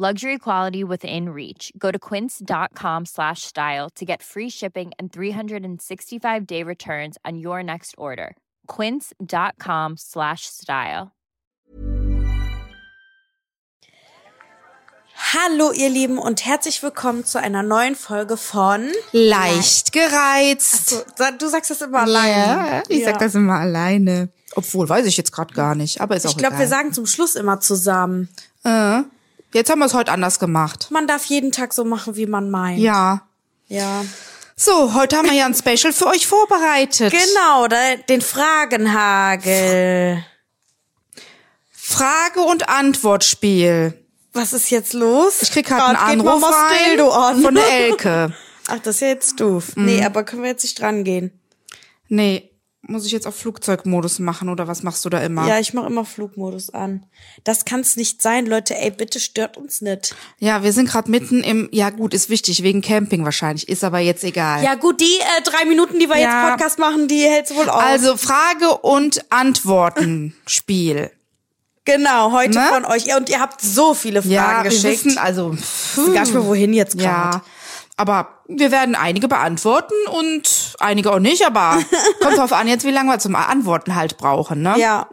Luxury quality within reach. Go to quince.com slash style to get free shipping and 365 day returns on your next order. Quince.com slash style. Hallo ihr Lieben und herzlich willkommen zu einer neuen Folge von Leicht gereizt. So, du sagst das immer alleine. Ja, ich sag das immer alleine. Obwohl, weiß ich jetzt gerade gar nicht, aber ist auch Ich glaube, wir sagen zum Schluss immer zusammen. Äh, jetzt haben wir es heute anders gemacht. Man darf jeden Tag so machen, wie man meint. Ja. Ja. So, heute haben wir ja ein Special für euch vorbereitet. Genau, den Fragenhagel. Frage- und Antwortspiel. Was ist jetzt los? Ich krieg gerade einen Grad geht Anruf rein an. von der Elke. Ach, das ist ja jetzt doof. Mhm. Nee, aber können wir jetzt nicht dran gehen? Nee, muss ich jetzt auf Flugzeugmodus machen oder was machst du da immer? Ja, ich mache immer Flugmodus an. Das kann's nicht sein, Leute. Ey, bitte stört uns nicht. Ja, wir sind gerade mitten im, ja gut, ist wichtig, wegen Camping wahrscheinlich, ist aber jetzt egal. Ja gut, die äh, drei Minuten, die wir Ja. jetzt Podcast machen, die hält's wohl aus. Also Frage- und Antworten-Spiel. Genau, heute Ne? von euch. Und ihr habt so viele Fragen Ja, wir geschickt. wissen, also Ich weiß gar nicht mehr, wohin jetzt gerade. Ja, aber wir werden einige beantworten und einige auch nicht, aber kommt drauf an jetzt, wie lange wir zum Antworten halt brauchen, ne? Ja.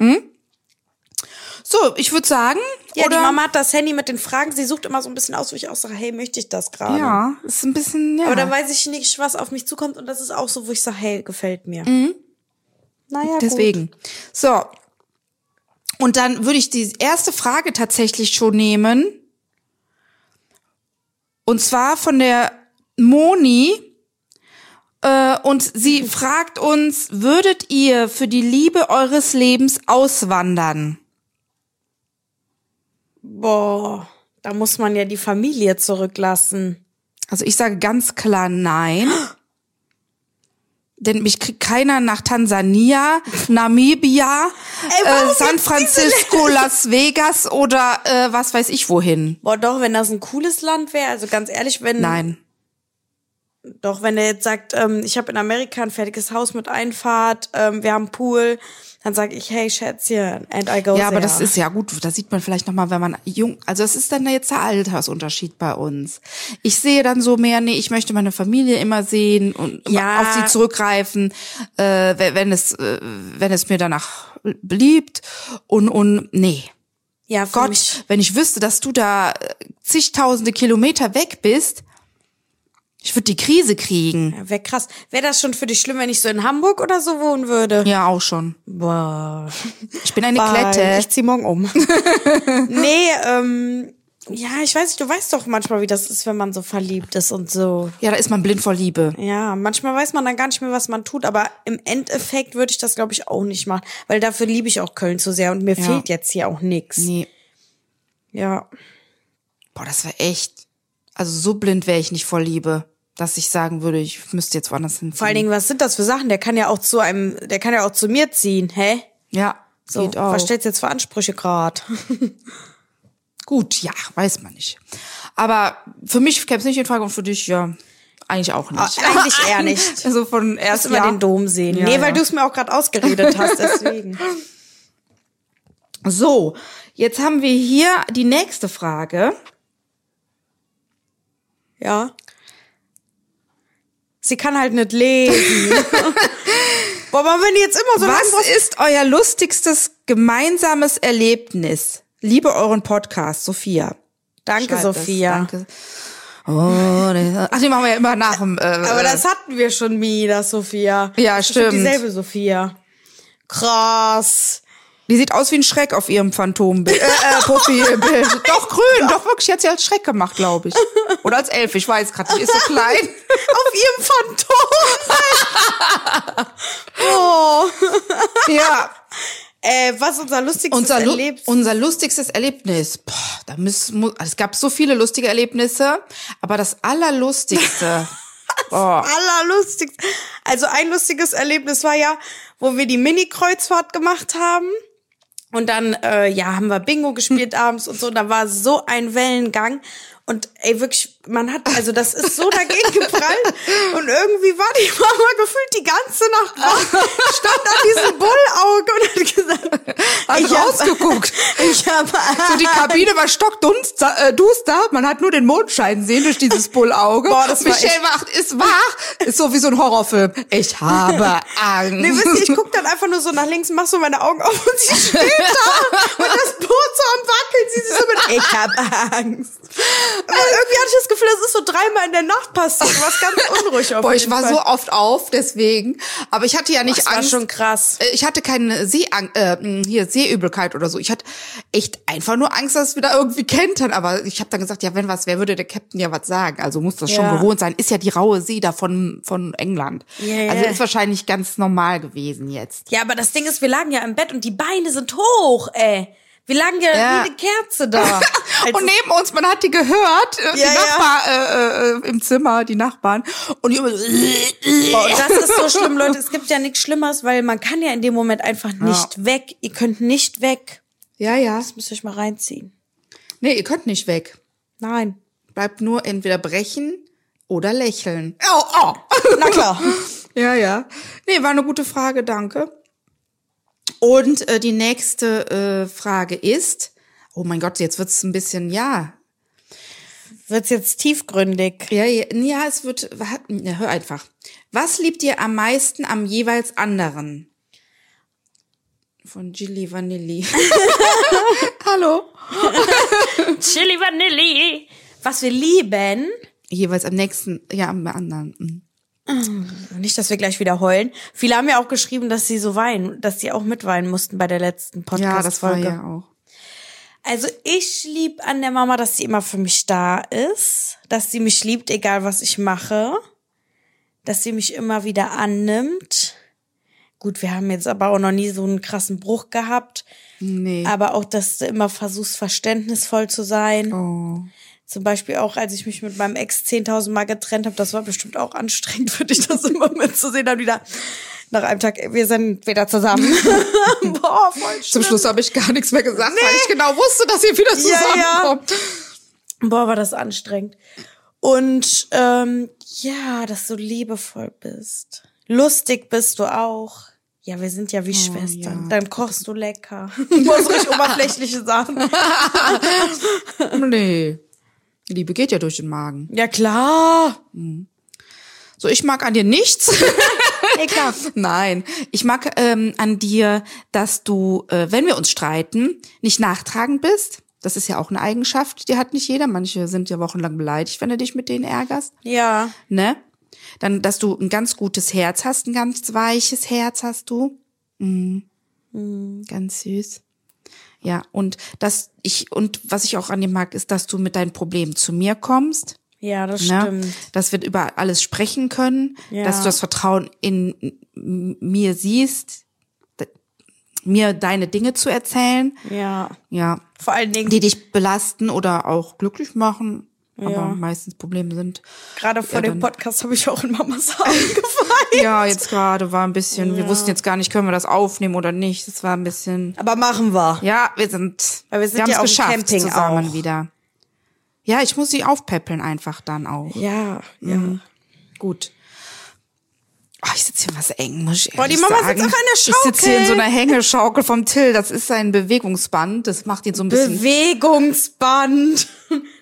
So, ich würde sagen, Ja, oder? die Mama hat das Handy mit den Fragen. Sie sucht immer so ein bisschen aus, wo ich auch sage, hey, möchte ich das gerade? Ja, ist ein bisschen, ja. Aber dann weiß ich nicht, was auf mich zukommt. Und das ist auch so, wo ich sage, hey, gefällt mir. Naja, Deswegen. So. Und dann würde ich die erste Frage tatsächlich schon nehmen. Und zwar von der Moni. Äh, und sie fragt uns, würdet ihr für die Liebe eures Lebens auswandern? Boah, da muss man ja die Familie zurücklassen. Also ich sage ganz klar nein. Denn mich kriegt keiner nach Tansania, Namibia, warum äh, San Francisco, Las Vegas oder äh, was weiß ich wohin. Boah, doch, wenn das ein cooles Land wäre, also ganz ehrlich, wenn Nein. Doch, wenn er jetzt sagt, ähm, ich habe in Amerika ein fertiges Haus mit Einfahrt, ähm, wir haben Pool, dann sage ich, hey Schätzchen, and I go Ja, aber there. das ist ja gut. Da sieht man vielleicht noch mal, wenn man jung, also das ist dann jetzt der Altersunterschied bei uns. Ich sehe dann so mehr, nee, ich möchte meine Familie immer sehen und Ja. auf sie zurückgreifen, äh, wenn es, äh, wenn es mir danach beliebt und und nee. ja, Gott, mich, wenn ich wüsste, dass du da äh, zigtausende Kilometer weg bist, ich würde die Krise kriegen. ja, wäre krass. Wäre das schon für dich schlimm, wenn ich so in Hamburg oder so wohnen würde? Ja, auch schon. Boah. Ich bin eine Bye. Klette. Ich zieh morgen um. nee, ähm, ja, ich weiß nicht, du weißt doch manchmal, wie das ist, wenn man so verliebt ist und so. Ja, da ist man blind vor Liebe. Ja, manchmal weiß man dann gar nicht mehr, was man tut, aber im Endeffekt würde ich das, glaube ich, auch nicht machen, weil dafür liebe ich auch Köln zu sehr und mir Ja. fehlt jetzt hier auch nix. Nee. Ja. Boah, das wäre echt. Also so blind wäre ich nicht vor Liebe, dass ich sagen würde, ich müsste jetzt woanders hinziehen. Vor allen Dingen, was sind das für Sachen? Der kann ja auch zu einem, der kann ja auch zu mir ziehen, hä? ja, So, geht auch. was stellst du jetzt für Ansprüche grad? Gut, ja, weiß man nicht. Aber für mich käme es nicht in Frage und für dich, ja. Eigentlich auch nicht. Ah, eigentlich eher nicht. Also von Erst ja. den Dom sehen. Ja, nee, ja. weil du es mir auch gerade ausgeredet hast, deswegen. So, jetzt haben wir hier die nächste Frage. Ja. Sie kann halt nicht lesen. Boah, aber wenn die jetzt immer so Was ist euer lustigstes gemeinsames Erlebnis? Liebe euren Podcast, Sophia. Danke, Schreibt Sophia. Das. Danke. Oh, das- ach, die machen wir ja immer nach dem. Äh, Aber das hatten wir schon nie, das Sophia. Ja, Das ist stimmt. Dieselbe Sophia. Krass. Die sieht aus wie ein Schreck auf ihrem Phantombild. Äh, äh, Profilbild. doch grün, doch wirklich. Hat sie als Schreck gemacht, glaube ich. Oder als Elf, ich weiß gerade nicht. Ist so klein. Auf ihrem Phantom. oh. ja. Äh, was unser lustigstes Unser, Lu Erlebnis? unser lustigstes Erlebnis. Boah, da müssen, mu- es gab so viele lustige Erlebnisse, aber das allerlustigste. Boah. allerlustigste. Also ein lustiges Erlebnis war ja, wo wir die Mini-Kreuzfahrt gemacht haben. Und dann, äh, ja, haben wir Bingo gespielt abends und so. Da war so ein Wellengang. Und ey, wirklich, man hat, also das ist so dagegen geprallt. Und irgendwie war die Mama gefühlt die ganze Nacht wach, stand an diesem Bullauge und hat gesagt, Hat ich hab- rausgeguckt. Ich habe So die Kabine war stockduster, äh, duster, man hat nur den Mondschein sehen durch dieses Bullauge. Boah, das war Michelle wacht, ist wach, ist so wie so ein Horrorfilm. Ich habe Angst. Nee, wisst ihr, ich guck dann einfach nur so nach links, mach so meine Augen auf und sie steht da und das Boot so am Wackeln. Sie ist so mit, ich hab Angst. Irgendwie hatte ich das Gefühl, das ist so dreimal in der Nacht passiert. Was ganz unruhig auf Boah, ich war Fall. so oft auf, deswegen. Aber ich hatte ja nicht Das war Angst. schon krass. Äh, Ich hatte keine Seeang äh, mh, hier Seeübelkeit oder so. Ich hatte echt einfach nur Angst, dass es wieder irgendwie kentern. Aber ich habe dann gesagt, ja, wenn was wäre, würde der Captain ja was sagen. Also muss das schon Ja. gewohnt sein. Ist ja die raue See da von, von England. Ja. Also ist wahrscheinlich ganz normal gewesen jetzt. Ja, aber das Ding ist, wir lagen ja im Bett und die Beine sind hoch, ey. Wir lagen ja, Ja. wie eine Kerze da. Also- und neben uns, man hat die gehört, äh, die Ja, ja. Nachbar äh, äh, im Zimmer, die Nachbarn. Und die immer so, Boah, und das ist so schlimm, Leute. Es gibt ja nichts Schlimmeres, weil man kann ja in dem Moment einfach nicht weg. Ihr könnt nicht weg. ja, ja. Das müsst ihr euch mal reinziehen. Nee, ihr könnt nicht weg. Nein. Bleibt nur entweder brechen oder lächeln. Oh, oh. Na klar. Ja, ja. Nee, war eine gute Frage, danke. Und äh, die nächste äh, Frage ist, oh mein Gott, jetzt wird's ein bisschen, ja. Wird's jetzt tiefgründig. Ja, ja, ja es wird, ja, hör einfach. Was liebt ihr am meisten am jeweils anderen? Von Gilly Vanilli. Hallo. Chili Vanilli. Was wir lieben. Jeweils am nächsten, ja, am anderen. Nicht, dass wir gleich wieder heulen. Viele haben ja auch geschrieben, dass sie so weinen, dass sie auch mitweinen mussten bei der letzten Ja, das war Podcast-Folge. ja auch. Also ich lieb an der Mama, dass sie immer für mich da ist, dass sie mich liebt, egal was ich mache, dass sie mich immer wieder annimmt. Gut, wir haben jetzt aber auch noch nie so einen krassen Bruch gehabt, Nee. aber auch, dass du immer versuchst, verständnisvoll zu sein. Oh. Zum Beispiel auch, als ich mich mit meinem Ex 10.000 Mal getrennt habe, das war bestimmt auch anstrengend für dich, das immer mitzusehen. Dann wieder nach einem Tag, wir sind wieder zusammen. Boah, voll schlimm. Zum Schluss habe ich gar nichts mehr gesagt, weil ich genau wusste, dass ihr wieder Ja, ja. zusammenkommt. Boah, war das anstrengend. Und ähm, ja, dass du liebevoll bist. Lustig bist du auch. Ja, wir sind ja wie Schwestern. ja. Dann kochst du lecker. Nur so richtig oberflächliche Sachen. Nee. Liebe geht ja durch den Magen. Ja, klar. So, ich mag an dir nichts. Klar. Nein, ich mag ähm, an dir, dass du, äh, wenn wir uns streiten, nicht nachtragend bist. Das ist ja auch eine Eigenschaft, die hat nicht jeder. Manche sind ja wochenlang beleidigt, wenn du dich mit denen ärgerst. Ja. Ne? Dann, dass du ein ganz gutes Herz hast, ein ganz weiches Herz hast du. Mhm. Ganz süß. Ja, und das ich und was ich auch an dir mag, ist, dass du mit deinen Problemen zu mir kommst. Ja, das Ne? stimmt. Dass wir über alles sprechen können, Ja. dass du das Vertrauen in mir siehst, mir deine Dinge zu erzählen. Ja. Ja, Vor allen Dingen, die dich belasten oder auch glücklich machen, Ja. aber meistens Probleme sind. gerade vor Ja, dem Podcast habe ich auch in Mamas Haaren gefallen. Ja, jetzt gerade war ein bisschen, wir wussten jetzt gar nicht, können wir das aufnehmen oder nicht. Das war ein bisschen. Aber machen wir. Ja, wir sind, Weil wir sind haben's ja dem geschafft Camping zusammen auch. wieder. Ja, ich muss sie aufpäppeln einfach dann auch. Ja, ja. Mhm. Gut. Oh, ich sitze hier was eng, muss ich Boah, die Mama sagen. sitzt auf einer Ich sitze hier in so Schaukel. einer Hängeschaukel vom Till. Das ist sein Bewegungsband. Das macht ihn so ein bisschen. Bewegungsband.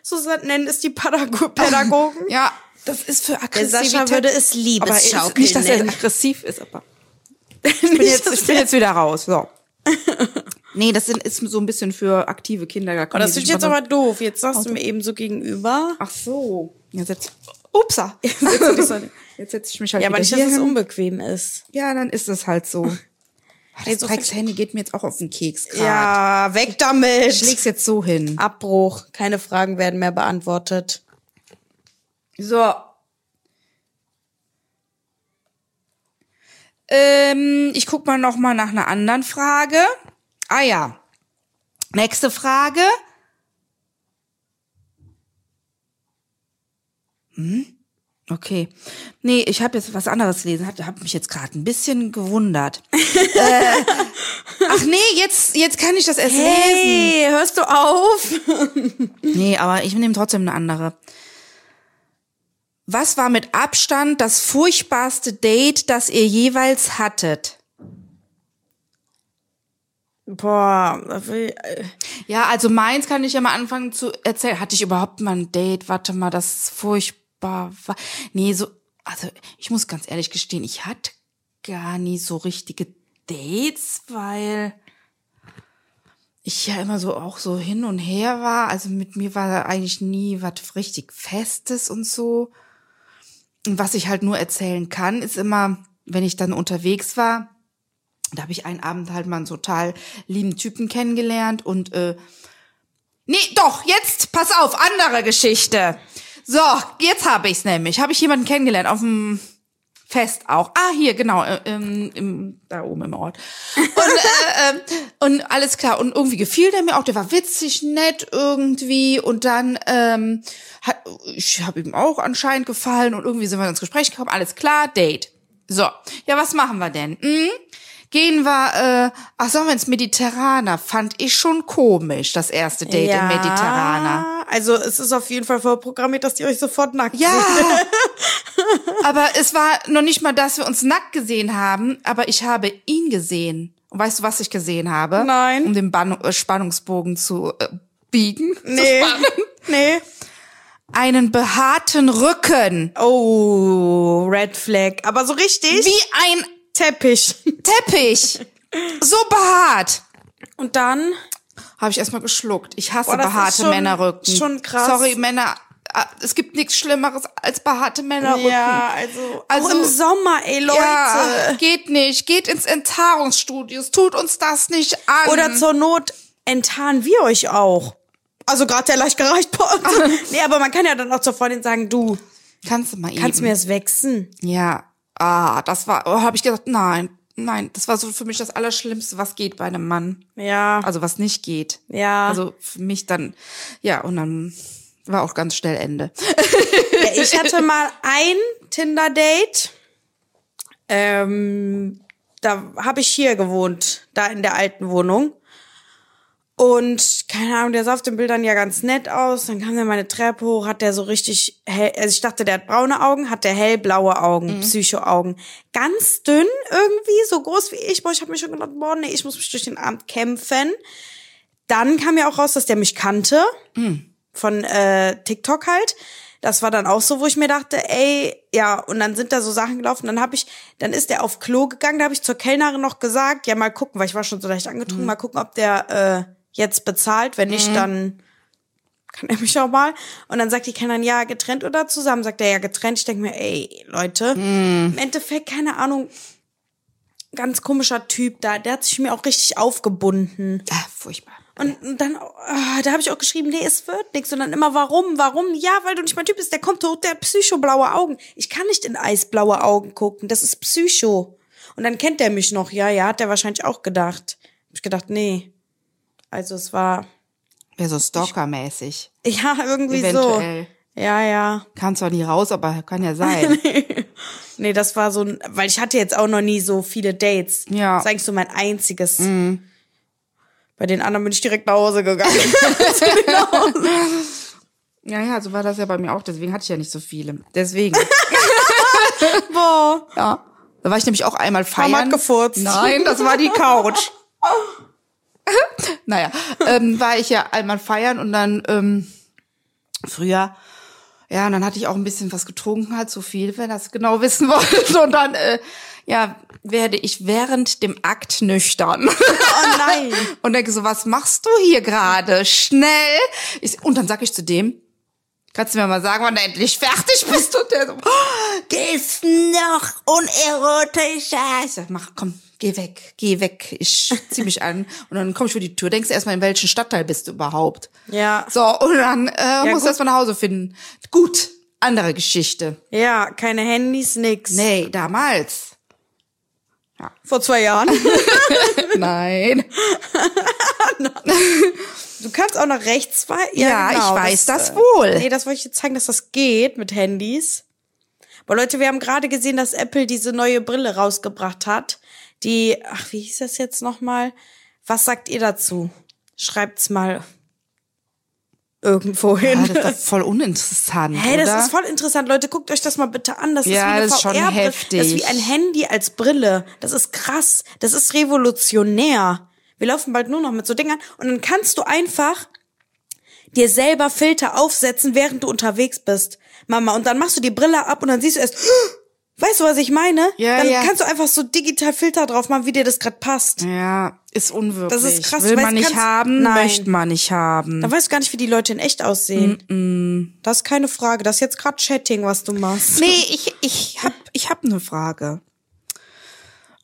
So nennen es die Pädago Pädagogen. ja, das ist für Der Aggressivität. Sascha würde es aber Liebesschaukel nicht, dass er aggressiv ist, aber ich bin, jetzt, ich bin jetzt wieder raus. So. Nee, das sind, ist so ein bisschen für aktive Kinder. Da Oh, das ist sich jetzt aber doof. Jetzt sagst du mir eben so gegenüber. Ach so. Jetzt setz, upsa. Jetzt setze ich mich halt Ja, aber nicht, dass es unbequem ist. Ja, dann ist es halt so. Nee, Das so Dreckshandy geht mir jetzt auch auf den Keks gerade. Ja, weg damit. Ich leg's jetzt so hin. Abbruch. Keine Fragen werden mehr beantwortet. So. Ähm, ich guck mal noch mal nach einer anderen Frage. Ah ja. Nächste Frage. Hm? Okay. Nee, ich habe jetzt was anderes gelesen. Habe hab mich jetzt gerade ein bisschen gewundert. äh, ach nee, jetzt, jetzt kann ich das erst lesen. Hey, hörst du auf? Nee, aber ich nehme trotzdem eine andere. Was war mit Abstand das furchtbarste Date, das ihr jeweils hattet? Boah, äh, Ja, also meins kann ich ja mal anfangen zu erzählen. Hatte ich überhaupt mal ein Date? Warte mal, das furchtbar war. Nee, so, also ich muss ganz ehrlich gestehen, ich hatte gar nie so richtige Dates, weil ich ja immer so auch so hin und her war. Also mit mir war eigentlich nie was richtig Festes und so. Und was ich halt nur erzählen kann, ist immer, wenn ich dann unterwegs war, da habe ich einen Abend halt mal einen total lieben Typen kennengelernt und äh, nee, doch, jetzt pass auf, andere Geschichte. So, jetzt habe ich's nämlich. Habe ich jemanden kennengelernt auf dem Fest auch. Ah, hier, genau, äh, im, im, da oben im Ort. Und, äh, ähm, und alles klar. Und irgendwie gefiel der mir auch. Der war witzig, nett irgendwie. Und dann, ähm, hat, ich habe ihm auch anscheinend gefallen. Und irgendwie sind wir ins Gespräch gekommen. Alles klar, Date. So, ja, was machen wir denn? Hm? Gehen wir, äh, ach, sollen wir ins Mediterraner? Fand ich schon komisch, das erste Date im Mediterraner. Also es ist auf jeden Fall vorprogrammiert, dass die euch sofort nackt Ja. seht. aber es war noch nicht mal, dass wir uns nackt gesehen haben, aber ich habe ihn gesehen. Und weißt du, was ich gesehen habe? Nein. Um den Ban äh, Spannungsbogen zu äh, biegen. Zu Nee. spannen. Nee. Einen behaarten Rücken. Oh, Red Flag. Aber so richtig? Wie ein Teppich. Teppich. So behaart. Und dann? Habe ich erstmal geschluckt. Ich hasse Boah, das ist behaarte schon- Männerrücken. schon krass. Sorry, Männer. äh, Es gibt nichts Schlimmeres als behaarte Männerrücken. Ja, also, Also- auch im Sommer, ey, Leute. Ja, geht nicht. Geht ins Enthaarungsstudio. Es Tut uns das nicht an. Oder zur Not enttarnen wir euch auch. Also gerade der leicht gereicht Nee, aber man kann ja dann auch zur Freundin sagen, du, kannst du mal kannst eben. mir das wechseln? Ja. Ah, das war, oh, habe ich gesagt, nein, nein, das war so für mich das Allerschlimmste, was geht bei einem Mann. Ja. Also was nicht geht. Ja. Also für mich dann, ja, und dann war auch ganz schnell Ende. Ja, ich hatte mal ein Tinder-Date. Ähm, da habe ich hier gewohnt, da in der alten Wohnung. Und keine Ahnung, der sah auf den Bildern ja ganz nett aus. Dann kam der meine Treppe hoch, hat der so richtig hell, also ich dachte, der hat braune Augen, hat der hellblaue Augen, Psycho-Augen. Ganz dünn irgendwie, so groß wie ich. Boah, ich habe mir schon gedacht, boah, nee, ich muss mich durch den Abend kämpfen. Dann kam ja auch raus, dass der mich kannte. Von äh, TikTok halt. Das war dann auch so, wo ich mir dachte, ey, ja, und dann sind da so Sachen gelaufen. Dann habe ich, dann ist der auf Klo gegangen, da habe ich zur Kellnerin noch gesagt, ja, mal gucken, weil ich war schon so leicht angetrunken, mal gucken, ob der äh, jetzt bezahlt. Wenn nicht, dann kann er mich auch mal. Und dann sagt die Kellnerin, ja, getrennt oder zusammen? Sagt er, ja, getrennt. Ich denke mir, ey, Leute, im Endeffekt, keine Ahnung, ganz komischer Typ da, der hat sich mir auch richtig aufgebunden. Ah, furchtbar. Und dann, ah, da habe ich auch geschrieben, nee, es wird nichts. Und dann immer, warum, warum? Ja, weil du nicht mein Typ bist. Der kommt hoch, der hat psycho-blaue Augen. Ich kann nicht in eisblaue Augen gucken. Das ist Psycho. Und dann kennt der mich noch. Ja, ja, hat der wahrscheinlich auch gedacht. Hab ich gedacht, nee. Also es war, Wäre so stalkermäßig. ja, irgendwie Eventuell. so. Ja, ja. Kann zwar nie raus, aber kann ja sein. Nee, das war so ein, weil ich hatte jetzt auch noch nie so viele Dates. Ja. Das ist eigentlich so mein einziges. Bei den anderen bin ich direkt nach Hause gegangen. ja, ja, so war das ja bei mir auch. Deswegen hatte ich ja nicht so viele. Deswegen. Boah. Ja. Da war ich nämlich auch einmal feiern. Mama hat gefurzt. Nein, das war die Couch. naja, ähm, war ich ja einmal feiern und dann ähm, früher, ja, und dann hatte ich auch ein bisschen was getrunken, halt so viel, wenn das genau wissen wollt. Und dann, äh, ja, werde ich während dem Akt nüchtern. Oh nein. und denke so, was machst du hier gerade? Schnell. Ich, und dann sag ich zu dem, kannst du mir mal sagen, wann du endlich fertig bist? Und der so, oh, gehst noch unerotischer. Ich sag, mach, komm, geh weg, geh weg. Ich zieh mich an. Und dann komm ich vor die Tür. Denkst erstmal, in welchem Stadtteil bist du überhaupt? Ja. So, und dann äh, musst gut. du erstmal nach Hause finden. Gut, andere Geschichte. Ja, keine Handys, nix. Nee, damals. Vor zwei Jahren. Nein. Du kannst auch nach rechts fahren. Ja, ich weiß das äh, wohl. Nee, das wollte ich dir zeigen, dass das geht mit Handys. Aber Leute, wir haben gerade gesehen, dass Apple diese neue Brille rausgebracht hat. Die, ach, wie hieß das jetzt nochmal? Was sagt ihr dazu? Schreibt's mal irgendwo hin. Ja, das ist voll uninteressant, Hey, das oder? ist voll interessant, Leute. Guckt euch das mal bitte an. Das Ja, ist wie eine das ist schon VR-Brille. heftig. Das ist wie ein Handy als Brille. Das ist krass. Das ist revolutionär. Wir laufen bald nur noch mit so Dingern und dann kannst du einfach dir selber Filter aufsetzen, während du unterwegs bist, Mama. Und dann machst du die Brille ab und dann siehst du erst, weißt du, was ich meine? Ja, dann ja. kannst du einfach so digital Filter drauf machen, wie dir das gerade passt. Ja, ist unwirklich. Das ist krass, Will weil man nicht kannst- haben, Nein. möchte man nicht haben. Dann weißt du gar nicht, wie die Leute in echt aussehen. Das ist keine Frage. Das ist jetzt gerade Chatting, was du machst. Nee, ich, ich hab, ich hab eine Frage.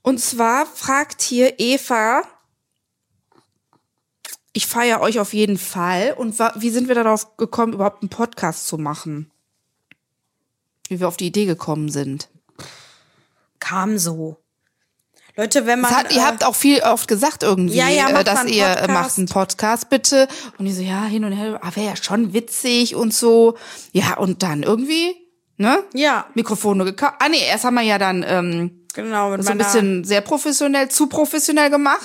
Und zwar fragt hier Eva, ich feiere euch auf jeden Fall. Und wie sind wir darauf gekommen, überhaupt einen Podcast zu machen? Wie wir auf die Idee gekommen sind. kam so. Leute, wenn man. Hat, ihr äh, habt auch viel oft gesagt irgendwie, Ja, ja, äh, dass ihr äh, Podcast. macht einen Podcast bitte. Und ich so, ja, hin und her, ah, wäre ja schon witzig und so. Ja, und dann irgendwie, ne? Ja, Mikrofone gekauft. Ah nee, erst haben wir ja dann ähm, genau. Mit so ein bisschen sehr professionell, zu professionell gemacht.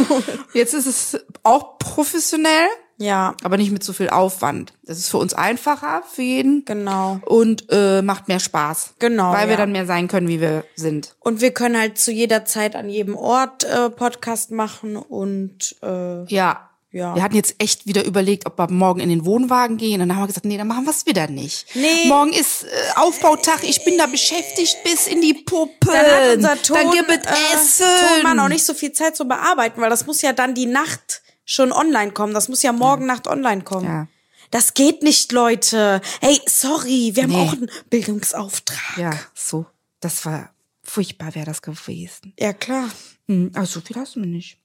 Jetzt ist es auch professionell, Ja, aber nicht mit so viel Aufwand. Das ist für uns einfacher, für jeden. genau. Und äh, macht mehr Spaß. Genau, Weil wir ja. dann mehr sein können, wie wir sind. Und wir können halt zu jeder Zeit an jedem Ort äh, Podcast machen und äh, Ja. Ja. Wir hatten jetzt echt wieder überlegt, ob wir morgen in den Wohnwagen gehen. Und dann haben wir gesagt, nee, dann machen wir es wieder nicht. Nee. Morgen ist äh, Aufbautag, ich bin da beschäftigt bis in die Puppe. dann hat unser Ton, Dann gibt es äh, Essen. Tonmann auch nicht so viel Zeit zu bearbeiten, weil das muss ja dann die Nacht schon online kommen. Das muss ja morgen Nacht online kommen. Ja. Das geht nicht, Leute. Hey, sorry, wir haben Nee. auch einen Bildungsauftrag. Ja, so. Das war furchtbar, wäre das gewesen. Ja, klar. Hm, aber so viel hast du mir nicht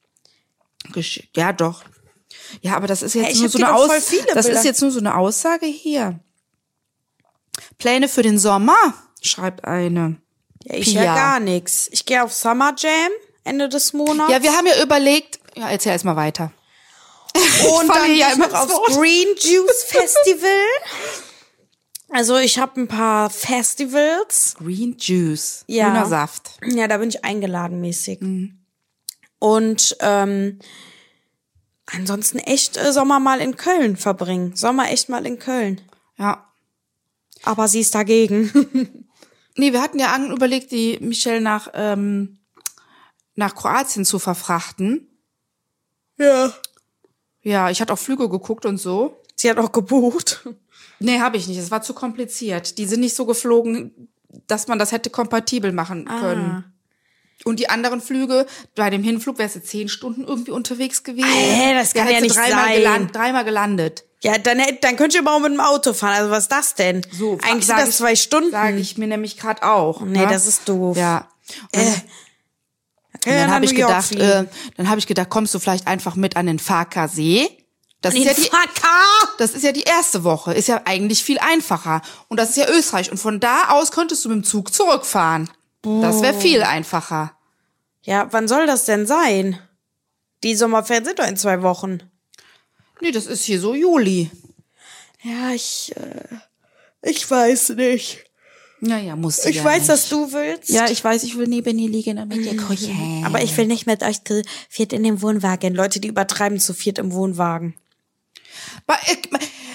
geschickt. Ja, doch. Ja, aber das ist jetzt Hey, ich nur so eine doch voll Aus viele Das Bilder. ist jetzt nur so eine Aussage hier. Pläne für den Sommer, schreibt eine. Ja, ich ja gar nichts. Ich gehe auf Summer Jam Ende des Monats. Ja, wir haben ja überlegt, ja, erzähl erst mal weiter. Und dann hier ja immer noch aufs Wort. Green Juice Festival. Also ich habe ein paar Festivals. Green Juice, Ja. grüner Saft. Ja, da bin ich eingeladen mäßig. Mhm. Und ähm, ansonsten echt äh, Sommer mal in Köln verbringen. Sommer echt mal in Köln. Ja. Aber sie ist dagegen. Nee, wir hatten ja an überlegt, die Michelle nach, ähm, nach Kroatien zu verfrachten. ja. Ja, ich hatte auch Flüge geguckt und so. Sie hat auch gebucht. Nee, habe ich nicht. Es war zu kompliziert. Die sind nicht so geflogen, dass man das hätte kompatibel machen Ah. können. Und die anderen Flüge, bei dem Hinflug wärst du zehn Stunden irgendwie unterwegs gewesen. Hä, das kann ja du nicht dreimal sein. Geland, dreimal gelandet. Ja, dann, dann könnt ihr aber auch mit dem Auto fahren. Also was ist das denn? So, Eigentlich sind sag das ich- zwei Stunden. Sage ich mir nämlich gerade auch. Nee, ne? das ist doof. Ja. Und Äh, und dann habe ich gedacht, fliegen. äh, dann habe ich gedacht, kommst du vielleicht einfach mit an den Farkasee? Das ist, ja die, das ist ja die erste Woche. Ist ja eigentlich viel einfacher. Und das ist ja Österreich. Und von da aus könntest du mit dem Zug zurückfahren. Das wäre viel einfacher. Ja, wann soll das denn sein? Die Sommerferien sind doch in zwei Wochen. Nee, das ist hier so Juli. Ja, ich, äh, ich weiß nicht. Naja, muss sie Ich ja weiß, nicht. dass du willst. Ja, ich weiß, ich will neben dir liegen und mit dir kuscheln. Aber ich will nicht mit euch zu viert in dem Wohnwagen. Leute, die übertreiben zu viert im Wohnwagen. Äh,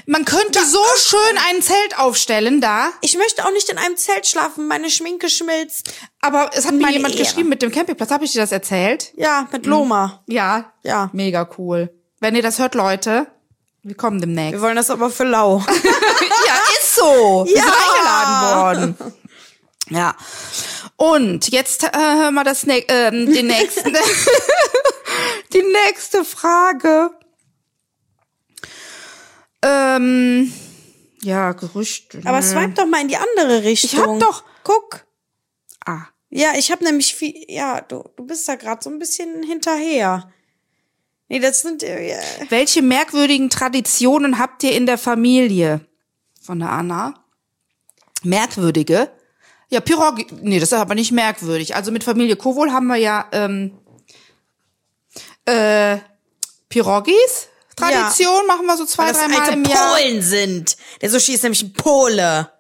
Man könnte so schön ein Zelt aufstellen da, Ich möchte auch nicht in einem Zelt schlafen, meine Schminke schmilzt. aber es hat mir Meine jemand Ehre. geschrieben mit dem Campingplatz. Habe ich dir das erzählt? Ja, mit Loma. Ja. Ja. Mega cool. Wenn ihr das hört, Leute, wir kommen demnächst. Wir wollen das aber für lau. ja, ist so. Wir Ja. sind eingeladen worden. Ja. Und jetzt äh, hören wir das ne ähm, den nächsten. die nächste Frage. Ähm, ja, Gerüchte. aber ne. swipe doch mal in die andere Richtung. Ich hab doch- Guck. Ah. Ja, ich habe nämlich viel. Ja, du, du bist da gerade so ein bisschen hinterher. Nee, das sind. Äh. Welche merkwürdigen Traditionen habt ihr in der Familie? Von der Anna. Merkwürdige? Ja, Pirogi. Nee, das ist aber nicht merkwürdig. Also mit Familie Kowol haben wir ja ähm, äh, Pirogis. Tradition machen wir so zwei, dreimal alte im Jahr. Polen sind. Der Sushi ist nämlich ein Pole.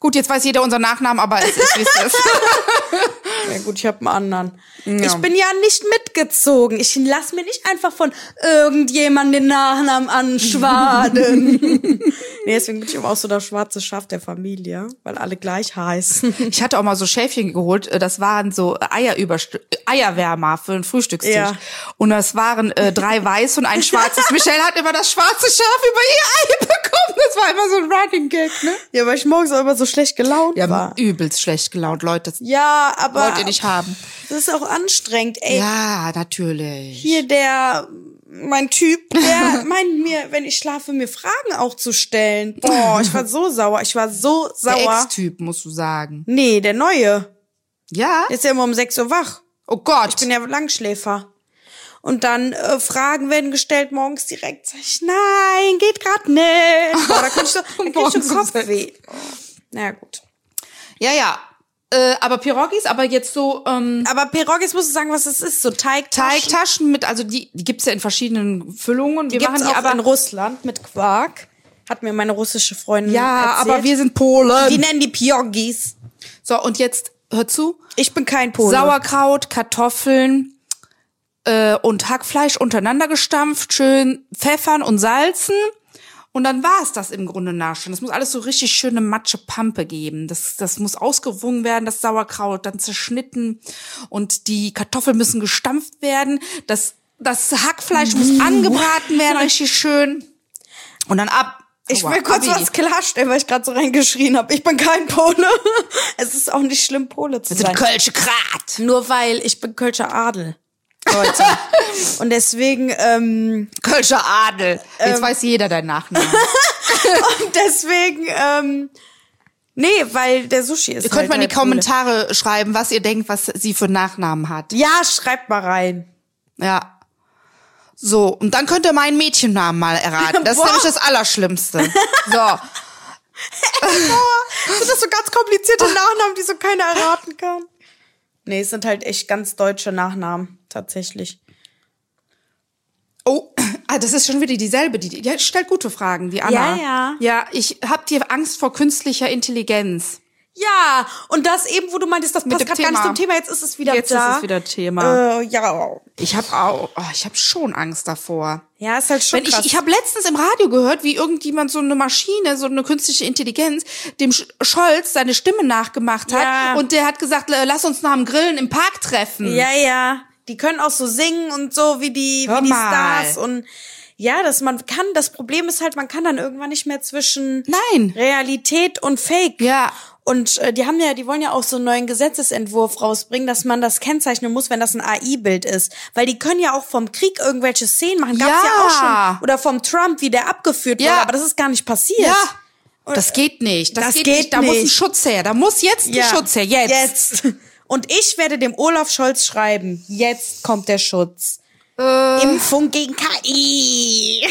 Gut, jetzt weiß jeder unseren Nachnamen, aber es ist wie es ist. Ja gut, ich habe einen anderen. Ich bin ja nicht mitgezogen. Ich lass mir nicht einfach von irgendjemandem den Nachnamen anschwaden. nee, deswegen bin ich aber auch so das schwarze Schaf der Familie, weil alle gleich heißen. Ich hatte auch mal so Schäfchen geholt, äh, das waren so Eierüberst Eierwärmer für einen Frühstückstisch. Ja. Und das waren äh, drei weiß und ein schwarzes. Michelle hat immer das schwarze Schaf über ihr Ei bekommen. Das war immer so ein Running Gag, ne? Ja, weil ich morgens auch immer so schlecht gelaunt Ja, war. übelst schlecht gelaunt, Leute. Das Ja, aber wollt ihr nicht haben. das ist auch anstrengend. Ey, Ja, natürlich. hier der mein Typ, der meint mir, wenn ich schlafe, mir Fragen auch zu stellen. Boah, ich war so sauer. Ich war so Der sauer. Ex-Typ, musst du sagen. Nee, der neue. Ja? Der ist ja immer um 6 Uhr wach. Oh Gott. Ich bin ja Langschläfer. Und dann äh, Fragen werden gestellt morgens direkt. Sag ich, nein, geht grad nicht. Boah, da kann ich so, da krieg ich schon Kopfweh. Na gut. ja, ja. Äh, aber Pirogis, aber jetzt so ähm, Aber Pirogis musst du sagen, was es ist. So Teigtaschen. Teigtaschen mit, also die, die gibt's ja in verschiedenen Füllungen. Wir Gibt's machen die auch aber in Russland mit Quark. Hat mir meine russische Freundin Ja, erzählt. aber wir sind Polen. Die nennen die Pirogis. So, und jetzt hör zu. Ich bin kein Pole. Sauerkraut, Kartoffeln äh, und Hackfleisch untereinander gestampft, schön pfeffern und salzen. Und dann war es das im Grunde nach schon. Das muss alles so richtig schöne Matsche-Pampe geben. Das, das muss ausgewrungen werden, das Sauerkraut, dann zerschnitten. Und die Kartoffeln müssen gestampft werden. Das, das Hackfleisch muss angebraten werden, richtig schön. Und dann ab. Ich will kurz was klarstellen, weil ich gerade so reingeschrien habe. Ich bin kein Pole. es ist auch nicht schlimm, Pole zu Das sind sein. Kölsche Grat. Nur weil ich bin Kölscher Adel. Leute. Und deswegen, ähm, Kölscher Adel. Jetzt weiß jeder deinen Nachnamen. und deswegen, ähm, nee, weil der Sushi ist Ihr könnt halt mal in die. Kommentare schreiben, was ihr denkt, was sie für Nachnamen hat. Ja, schreibt mal rein. Ja. So, und dann könnt ihr meinen Mädchennamen mal erraten. Das ist Boah. nämlich das Allerschlimmste. So. Sind das so ganz komplizierte Nachnamen, die so keiner erraten kann? Nee, es sind halt echt ganz deutsche Nachnamen, tatsächlich. Oh, ah, das ist schon wieder dieselbe. Die, die stellt gute Fragen, die Anna. Ja, ja. Ja, ich hab dir Angst vor künstlicher Intelligenz. Ja, und das eben, wo du meintest, das Mit passt gerade gar nicht zum Thema, jetzt ist es wieder Jetzt da. ist es wieder Thema. Äh, ja. Ich hab auch, oh, ich hab schon Angst davor. Ja, ist halt schon Wenn ich, krass. ich habe letztens im Radio gehört, wie irgendjemand so eine Maschine, so eine künstliche Intelligenz, dem Sch- Scholz seine Stimme nachgemacht hat Ja. und der hat gesagt, lass uns nach dem Grillen im Park treffen. Ja, ja. Die können auch so singen und so wie die, Hör wie die mal. Stars und ja, dass man kann, das Problem ist halt, man kann dann irgendwann nicht mehr zwischen Nein. Realität und Fake. Ja. Und äh, die haben ja, die wollen ja auch so einen neuen Gesetzesentwurf rausbringen, dass man das kennzeichnen muss, wenn das ein AI-Bild ist. Weil die können ja auch vom Krieg irgendwelche Szenen machen. Gab's ja, Ja. auch schon. Oder vom Trump, wie der abgeführt Ja. wurde. Aber das ist gar nicht passiert. Ja. Das geht nicht. Das, Das geht, geht nicht. Da muss ein. Schutz her. Da muss jetzt ein Ja. Schutz her. Jetzt. Jetzt. Und ich werde dem Olaf Scholz schreiben, jetzt kommt der Schutz. Äh. Impfung gegen KI.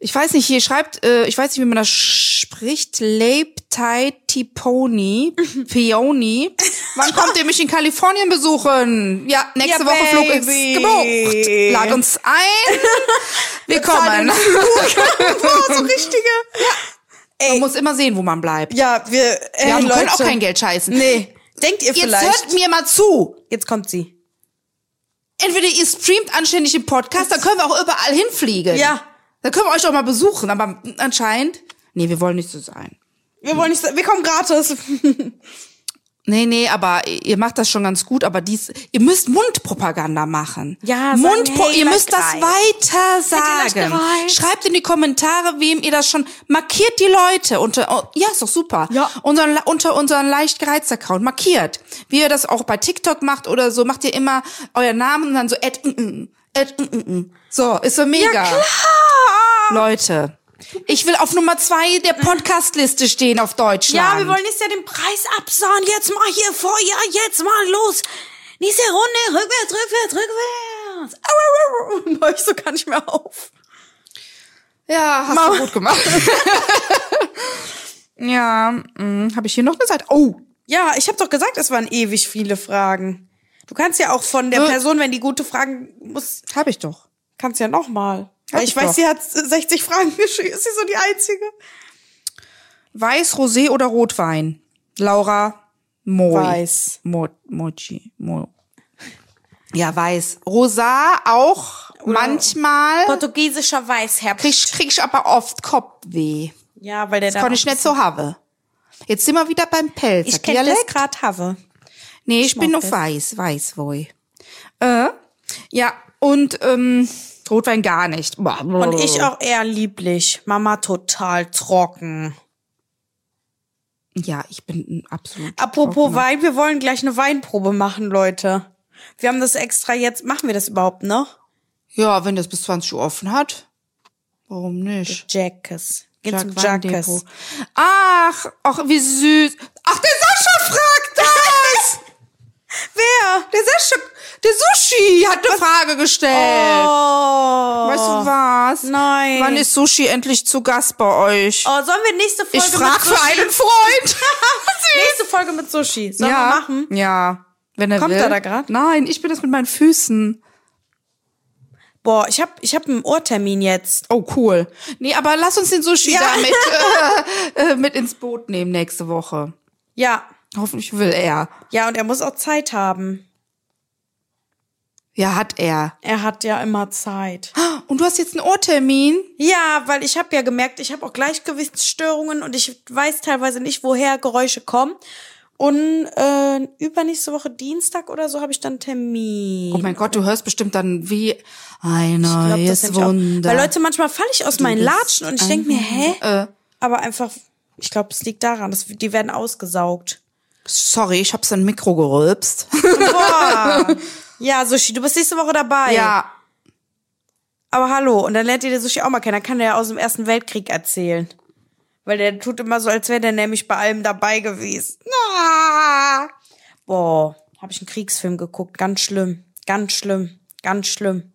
Ich weiß nicht, hier schreibt, äh, ich weiß nicht, wie man das spricht, Leiptitiponi, Peony. Wann kommt ihr mich in Kalifornien besuchen? Ja, nächste Ja, Woche Flug ist gebucht. Lad uns ein. Wir kommen. Boah, so richtige. Man muss immer sehen, wo man bleibt. Ja, wir, äh, Wir haben, Leute. können auch kein Geld scheißen. Nee. Denkt ihr Jetzt vielleicht? hört mir mal zu. Jetzt kommt sie. entweder ihr streamt anständig den Podcast, dann können wir auch überall hinfliegen. Ja. Dann können wir euch auch mal besuchen, aber anscheinend, nee, wir wollen nicht so sein. Wir wollen nicht, wir kommen gratis. Nee, nee, aber ihr macht das schon ganz gut, aber dies, ihr müsst Mundpropaganda machen. Ja, sagen, Mundpro hey, ihr müsst das Leute, weiter sagen. Schreibt in die Kommentare, wem ihr das schon markiert die Leute unter oh, ja, ist doch super. Ja. Unseren, unter unseren leicht gereizt Account markiert. Wie ihr das auch bei TikTok macht oder so, macht ihr immer euren Namen und dann so at, mm, mm, at, mm, mm, mm. So, ist so mega. Ja, klar. Leute, ich will auf Nummer zwei der Podcastliste stehen auf Deutschland. Ja, wir wollen nächstes Jahr den Preis absahen. Jetzt mal hier vor, ja, jetzt mal los. Nächste Runde, rückwärts, rückwärts, rückwärts. Au, au, au. Und hör ich so gar nicht mehr auf. Ja, hast Mama. du gut gemacht. ja, habe ich hier noch gesagt? Oh, Ja, ich habe doch gesagt, es waren ewig viele Fragen. Du kannst ja auch von der Äh. Person, wenn die gute Fragen muss, habe ich doch. kannst ja noch mal. Hab ich ich weiß, sie hat 60 Fragen geschrieben. Ist sie so die einzige? Weiß, Rosé oder Rotwein? Laura Moi. Weiß. Mo, Mochi. Mo. Ja, weiß. Rosa auch manchmal. Portugiesischer Weißherbst. Krieg, krieg ich aber oft Kopfweh. Ja, weil der Das da kann ich nicht so haben. Jetzt sind wir wieder beim Pelzer. Ich kenne das grad habe. Nee, ich, bin mag auf weiß, weiß, woi. Äh, ja, und ähm, Rotwein gar nicht. Boah. Und ich auch eher lieblich. Mama total trocken. Ja, ich bin ein absolut. Apropos trockener. Wein, wir wollen gleich eine Weinprobe machen, Leute. Wir haben das extra jetzt. Machen wir das überhaupt noch? Ja, wenn das bis 20 Uhr offen hat. Warum nicht? Jackes. Gehen Jack zum. Jackes. Ach, ach, wie süß. Ach, der Sascha fragt das! Wer? der Sascha, der Sushi hat eine Frage gestellt. Oh. Weißt du was? Nein. Wann ist Sushi endlich zu Gast bei euch? Oh, sollen wir nächste Folge ich frag mit für Sushi? einen Freund. Nächste Folge mit Sushi. Sollen ja, wir machen? Ja. Wenn er Kommt will. er da grad? Nein, ich bin das mit meinen Füßen. Boah, ich hab, ich hab einen Ohrtermin jetzt. Oh, cool. Nee, aber lass uns den Sushi Ja. da mit, äh, äh, mit ins Boot nehmen nächste Woche. Ja. Hoffentlich will er. Ja, und er muss auch Zeit haben. Ja, hat er. Er hat ja immer Zeit. Und du hast jetzt einen Ohrtermin? Ja, weil ich habe ja gemerkt, ich habe auch Gleichgewichtsstörungen und ich weiß teilweise nicht, woher Geräusche kommen. Und äh, übernächste Woche Dienstag oder so habe ich dann einen Termin. Oh mein Gott, du hörst bestimmt dann wie ein Ich glaub, das neues auch. Wunder. Weil Leute, manchmal falle ich aus meinen bist Latschen und ich denk mir, hä? Äh, Aber einfach, ich glaube, es liegt daran, dass die werden ausgesaugt. Sorry, ich hab's in Mikro gerülpst. Boah. ja, Sushi, du bist nächste Woche dabei. ja. Aber hallo, und dann lernt ihr den Sushi auch mal kennen. Dann kann der ja aus dem Ersten Weltkrieg erzählen. Weil der tut immer so, als wäre der nämlich bei allem dabei gewesen. Ah. Boah, habe ich einen Kriegsfilm geguckt. Ganz schlimm. Ganz schlimm. Ganz schlimm.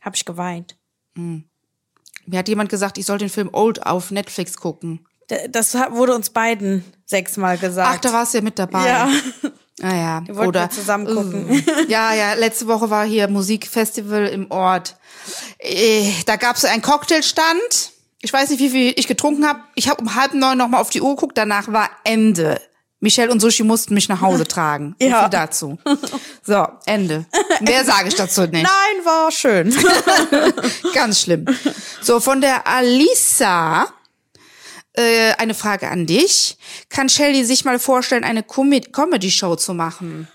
Hab ich geweint. Mir hat jemand gesagt, ich soll den Film Old auf Netflix gucken. Das wurde uns beiden sechsmal gesagt. Ach, da warst du ja mit dabei. Ja. Ah ja. wollten Oder zusammen gucken. Ja, ja, letzte Woche war hier Musikfestival im Ort. Äh, Da gab es einen Cocktailstand. Ich weiß nicht, wie viel ich getrunken habe. Ich habe um halb neun nochmal auf die Uhr geguckt. Danach war Ende. Michelle und Sushi mussten mich nach Hause tragen. So Ja. viel dazu. So, Ende. Mehr sage ich dazu nicht. Nein, war schön. Ganz schlimm. So, von der Alisa äh, eine Frage an dich. Kann Shelly sich mal vorstellen, eine Com Comedy-Show zu machen?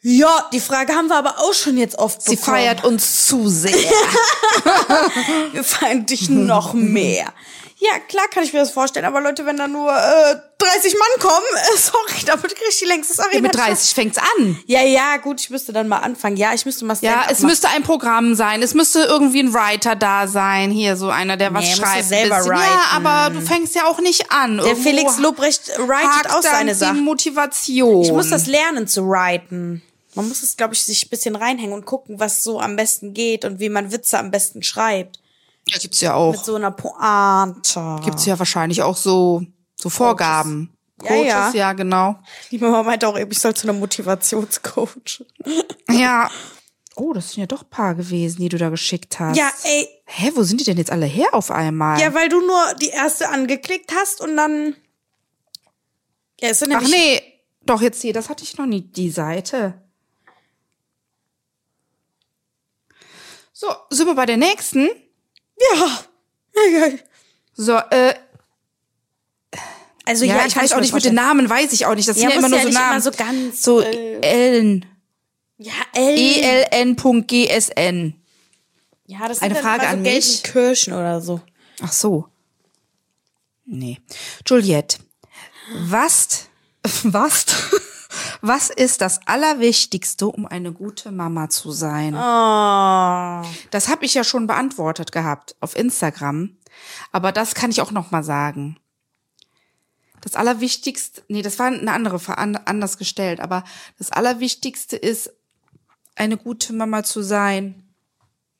ja, die Frage haben wir aber auch schon jetzt oft Sie bekommen. feiert uns zu sehr. Wir feiern dich noch mehr. Ja, klar kann ich mir das vorstellen, aber Leute, wenn da nur äh, 30 Mann kommen, äh, sorry, damit krieg ich die längstes Arena. Mit 30 fängt's an. Ja, ja, gut, ich müsste dann mal anfangen. Ja, ich müsste mal Ja, es machen. müsste ein Programm sein. Es müsste irgendwie ein Writer da sein. Hier so einer, der was Nee, schreibt. selber writen. Ja, aber du fängst ja auch nicht an. Der Felix Lobrecht writet auch seine Sachen. Motivation. Ich muss das lernen zu writen. Man muss es, glaube ich, sich ein bisschen reinhängen und gucken, was so am besten geht und wie man Witze am besten schreibt. Ja, gibt's ja auch. Mit so einer Pointe. Gibt's ja wahrscheinlich auch so, so Vorgaben. Ja, Coaches, ja. ja, genau. Die Mama meinte auch eben, ich soll zu einer Motivationscoach. Ja. Oh, das sind ja doch paar gewesen, die du da geschickt hast. Ja, ey, Hä, wo sind die denn jetzt alle her auf einmal? Ja, weil du nur die erste angeklickt hast und dann. Ja, ist ja Ach nämlich. nee, doch jetzt hier, das hatte ich noch nie, die Seite. So, sind wir bei der nächsten? Ja. So, äh, Also ja, ja, ich kann weiß auch nicht mit den. Namen, weiß ich auch nicht. Das Ja, sind ja immer nur ja so nicht Namen. immer so ganz, so äh, Ellen. Ja, L. E eln.gsn. Ja, das Eine sind dann Frage immer so an mich. Gelsenkirchen oder so. Ach so. Nee. Juliette, was, was, was ist das Allerwichtigste, um eine gute Mama zu sein? Oh. Das habe ich ja schon beantwortet gehabt auf Instagram. Aber das kann ich auch noch mal sagen. Das Allerwichtigste, nee, das war eine andere, anders gestellt, aber das Allerwichtigste ist, eine gute Mama zu sein,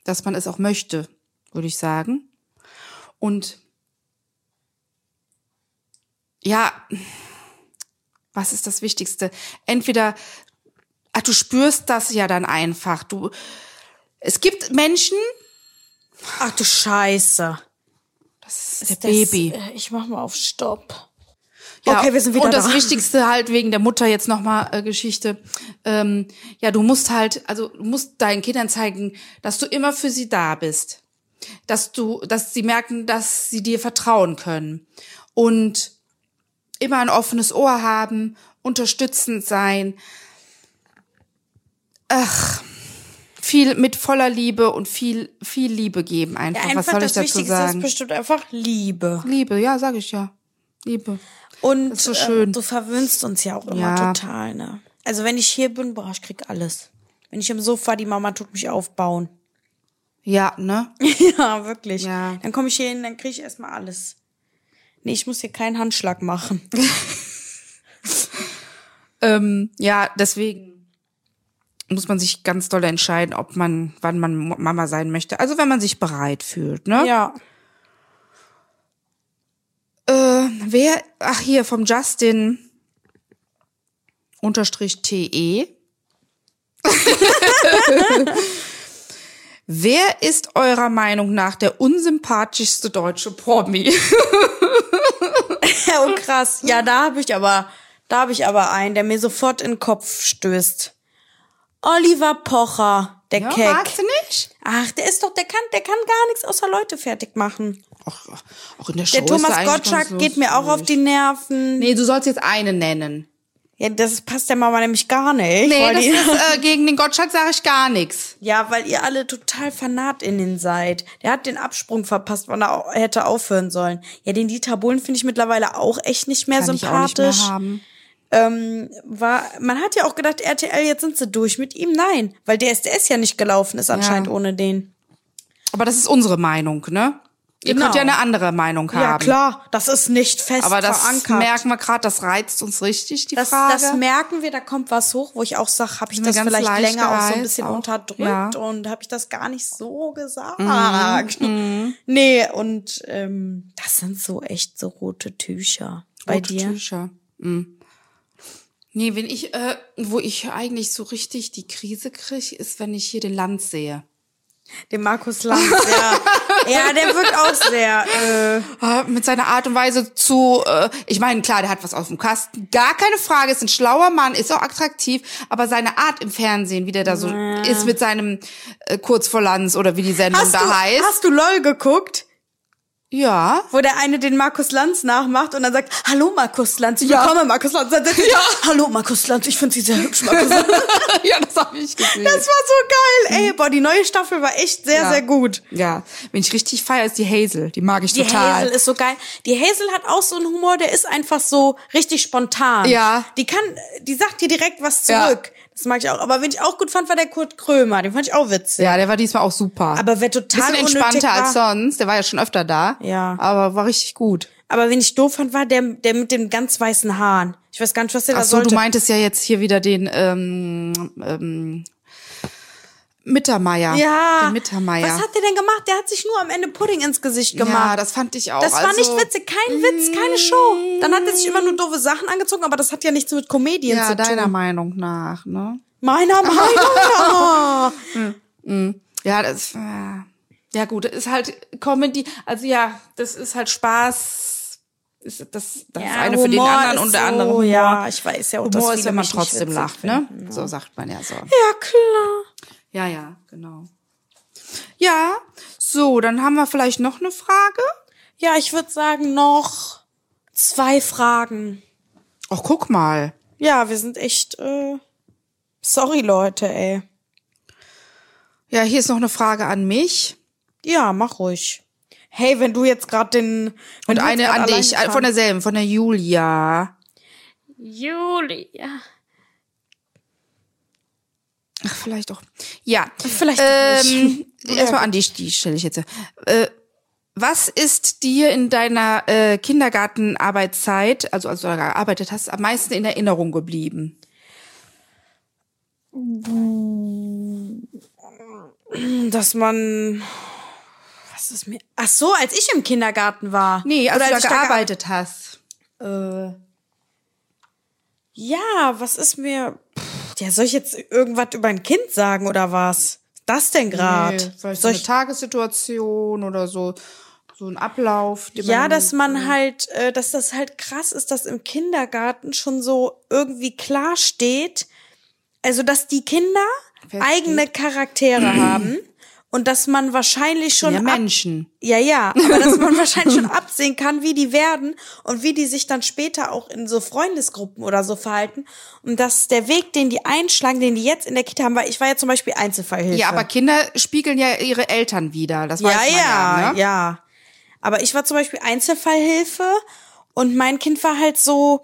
dass man es auch möchte, würde ich sagen. Und ja, was ist das Wichtigste? Entweder, ach, du spürst das ja dann einfach. Du, es gibt Menschen, Ach du Scheiße. das ist der Das, Baby. äh, Ich mach mal auf Stopp. Ja, okay, wir sind wieder Und das da. Wichtigste halt wegen der Mutter jetzt nochmal äh, Geschichte. Ähm, ja, du musst halt, also du musst deinen Kindern zeigen, dass du immer für sie da bist. Dass du, dass sie merken, dass sie dir vertrauen können. Und immer ein offenes Ohr haben, unterstützend sein. Ach, viel mit voller Liebe und viel, viel Liebe geben einfach. Ja, einfach Was soll ich das dazu Wichtigste sagen? ist bestimmt einfach Liebe. Liebe, ja, sag ich ja. Liebe. Und Das ist so äh, schön. du verwöhnst uns ja auch immer Ja. total, ne? Also wenn ich hier bin, boah, ich krieg alles. Wenn ich im Sofa, die Mama tut mich aufbauen. Ja, ne? ja, wirklich. Ja. Dann komme ich hier hin, dann kriege ich erstmal alles. Nee, ich muss hier keinen Handschlag machen. Ähm, ja, deswegen muss man sich ganz doll entscheiden, ob man, wann man Mama sein möchte. Also wenn man sich bereit fühlt, ne? ja. Äh, wer, ach hier, vom Justin unterstrich TE. Wer ist eurer Meinung nach der unsympathischste deutsche Promi? Ja, oh krass. Ja, da habe ich aber, da habe ich aber einen, der mir sofort in den Kopf stößt. Oliver Pocher, der Ja, Keck. magst du nicht? Ach, der ist doch, der kann, der kann gar nichts außer Leute fertig machen. Ach, auch in der Show Der ist er Thomas Gottschalk ganz geht mir auch auf die Nerven. Nee, du sollst jetzt eine nennen. Ja, das passt der Mama nämlich gar nicht. Nee, das ist, äh, gegen den Gottschalk sage ich gar nichts. ja, weil ihr alle total FanatInnen seid. Der hat den Absprung verpasst, wann er hätte aufhören sollen. Ja, den Dieter Bohlen finde ich mittlerweile auch echt nicht mehr Kann ich auch nicht sympathisch. mehr haben. ähm, war, man hat ja auch gedacht, RTL, jetzt sind sie durch mit ihm. Nein, weil DSDS ja nicht gelaufen ist anscheinend Ja. ohne den. Aber das ist unsere Meinung, ne? Ihr Genau. könnt ja eine andere Meinung haben. Ja, klar, das ist nicht fest Aber das verankert. merken wir gerade, das reizt uns richtig, die das, Frage. das merken wir, da kommt was hoch, wo ich auch sage, habe ich das vielleicht leicht länger auch so ein bisschen auch. unterdrückt Ja. und habe ich das gar nicht so gesagt. Mhm. Nee, und ähm, das sind so echt so rote Tücher bei Rote dir. Tücher. Mhm. Nee, wenn ich, äh, wo ich eigentlich so richtig die Krise kriege, ist, wenn ich hier den Land sehe. Den Markus Lanz, ja. ja, der wirkt auch sehr. Äh, Ah, Mit seiner Art und Weise zu, äh, ich meine, klar, der hat was auf dem Kasten, gar keine Frage, ist ein schlauer Mann, ist auch attraktiv, aber seine Art im Fernsehen, wie der da so ist mit seinem äh, Kurz vor Lanz oder wie die Sendung hast, da du, heißt. hast du LOL geguckt? Ja. Wo der eine den Markus Lanz nachmacht und dann sagt, hallo Markus Lanz, ich Ja. willkommen Markus Lanz. Dann sagt Ja. Hallo Markus Lanz, ich finde Sie sehr hübsch, Markus Lanz. ja, das habe ich gesehen. Das war so geil. Ey, boah, die neue Staffel war echt sehr, Ja. sehr gut. Ja, wenn ich richtig feiere, ist die Hazel. Die mag ich Die total. Hazel ist so geil. Die Hazel hat auch so einen Humor, der ist einfach so richtig spontan. Ja. Die kann, die sagt dir direkt was Ja. Das mag ich auch. Aber wen ich auch gut fand, war der Kurt Krömer. Den fand ich auch witzig. ja, der war diesmal auch super. Aber wer total Bisschen entspannter war, als sonst. Der war ja schon öfter da. Ja. Aber war richtig gut. Aber wen ich doof fand, war der, der mit den ganz weißen Haaren. Ich weiß gar nicht, was der Ach da so, sollte. du meintest ja jetzt hier wieder den ähm, ähm, Mittermeier. ja. Den Mittermeier. Was hat der denn gemacht? Der hat sich nur am Ende Pudding ins Gesicht gemacht. Ja, das fand ich auch. Das war also, nicht witzig, kein Witz, keine Show. Dann hat er sich immer nur doofe Sachen angezogen, aber das hat ja nichts mit Comedien Ja, zu tun. deiner Meinung nach, ne? Meiner Meinung nach. Ja, das äh, ja gut, ist halt Comedy, also ja, das ist halt Spaß. Ist das das Ja, eine für den Humor anderen und der so, andere Humor. ja, ich weiß ja auch, Humor ist, wenn man trotzdem lacht, ne? So sagt man ja so. Ja, klar. Ja, ja, genau. Ja, so, dann haben wir vielleicht noch eine Frage. Ja, ich würde sagen noch zwei Fragen. Ach, guck mal. Ja, wir sind echt, äh, sorry Leute, ey. Ja, hier ist noch eine Frage an mich Ja, mach ruhig. Hey, wenn du jetzt gerade den und eine an dich, alleine von derselben, von der Julia. Julia. Ach, vielleicht auch. Ja. Vielleicht auch ähm, nicht. Erstmal an dich, die stelle ich jetzt. Äh, was ist dir in deiner äh, Kindergartenarbeitszeit, also als du da gearbeitet hast, am meisten in Erinnerung geblieben? dass man was ist mir Ach so, als ich im Kindergarten war. Nee, als Oder du da ich ge- gearbeitet hast. Äh, ja, was ist mir Pff, ja, soll ich jetzt irgendwas über ein Kind sagen oder was? Das denn gerade? Nee, vielleicht so soll eine ich Tagessituation oder so, so ein Ablauf. Ja, dass man halt, äh, dass das halt krass ist, dass im Kindergarten schon so irgendwie klar steht, also dass die Kinder Feststeht. eigene Charaktere haben und dass man wahrscheinlich schon ja, Menschen. ja, ja, aber dass man wahrscheinlich schon absehen kann, wie die werden und wie die sich dann später auch in so Freundesgruppen oder so verhalten. Und dass der Weg, den die einschlagen, den die jetzt in der Kita haben, weil ich war ja zum Beispiel Einzelfallhilfe. Ja, aber Kinder spiegeln ja ihre Eltern wieder. Das weiß ja, man ja, ja. Ne? ja. Aber ich war zum Beispiel Einzelfallhilfe und mein Kind war halt so,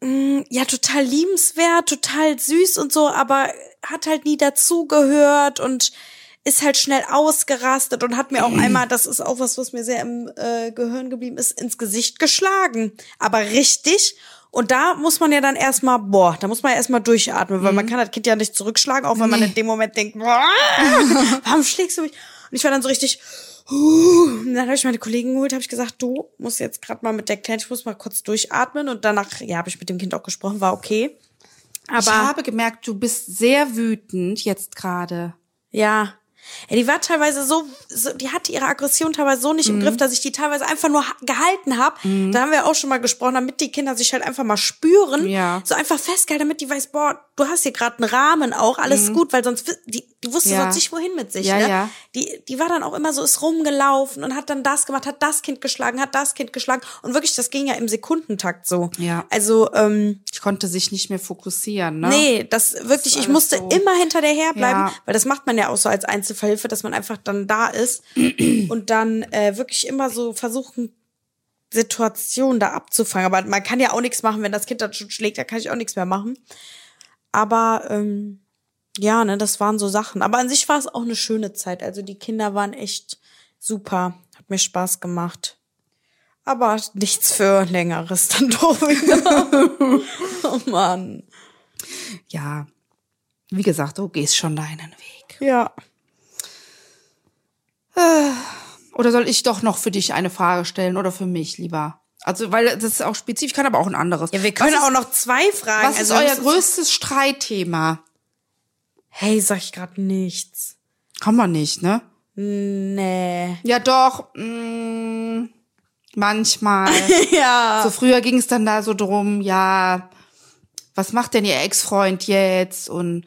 mh, ja, total liebenswert, total süß und so, aber hat halt nie dazugehört und ist halt schnell ausgerastet und hat mir auch einmal, das ist auch was, was mir sehr im äh, Gehirn geblieben ist, ins Gesicht geschlagen. Aber richtig. Und da muss man ja dann erstmal, boah, da muss man ja erstmal durchatmen, weil man kann das Kind ja nicht zurückschlagen, auch wenn man in dem Moment denkt, boah, warum schlägst du mich? Und ich war dann so richtig, huh. Und dann habe ich meine Kollegen geholt, habe ich gesagt, du musst jetzt gerade mal mit der Kleinen, ich muss mal kurz durchatmen. Und danach, ja, habe ich mit dem Kind auch gesprochen, war okay. ich Aber habe gemerkt, du bist sehr wütend jetzt gerade. ja. Ja, die war teilweise so, so, die hatte ihre Aggression teilweise so nicht im Griff, dass ich die teilweise einfach nur ha- gehalten habe. Da haben wir auch schon mal gesprochen, damit die Kinder sich halt einfach mal spüren. Ja. So einfach festgehalten, damit die weiß, boah, du hast hier gerade einen Rahmen auch, alles gut, weil sonst, die, die wusste Ja. sonst nicht, wohin mit sich. Ja, ne? ja. Die, die war dann auch immer so, ist rumgelaufen und hat dann das gemacht, hat das Kind geschlagen, hat das Kind geschlagen. Und wirklich, das ging ja im Sekundentakt so. Ja. Also, ähm, Ich konnte sich nicht mehr fokussieren, ne? Nee, das wirklich, Das ich musste so. immer hinter der herbleiben, Ja. weil das macht man ja auch so als Einzelverhilfe, dass man einfach dann da ist und dann äh, wirklich immer so versuchen, Situationen da abzufangen. Aber man kann ja auch nichts machen, wenn das Kind dann schon schlägt, da kann ich auch nichts mehr machen. Aber ähm, ja, ne, das waren so Sachen. Aber an sich war es auch eine schöne Zeit. Also die Kinder waren echt super. Hat mir Spaß gemacht. Aber nichts für längeres dann doch wieder. oh Mann. Ja. Wie gesagt, du gehst schon deinen Weg. Ja. Oder soll ich doch noch für dich eine Frage stellen oder für mich lieber? Also, weil das ist auch spezifisch, kann aber auch ein anderes. Ja, wir können was auch ist, noch zwei Fragen. Was ist Also, euer das größtes Streitthema? Hey, sag ich gerade nichts. Kann man nicht, ne? Nee. Ja, doch. Mh, manchmal. Ja. So früher ging es dann da so drum, ja, was macht denn ihr Ex-Freund jetzt und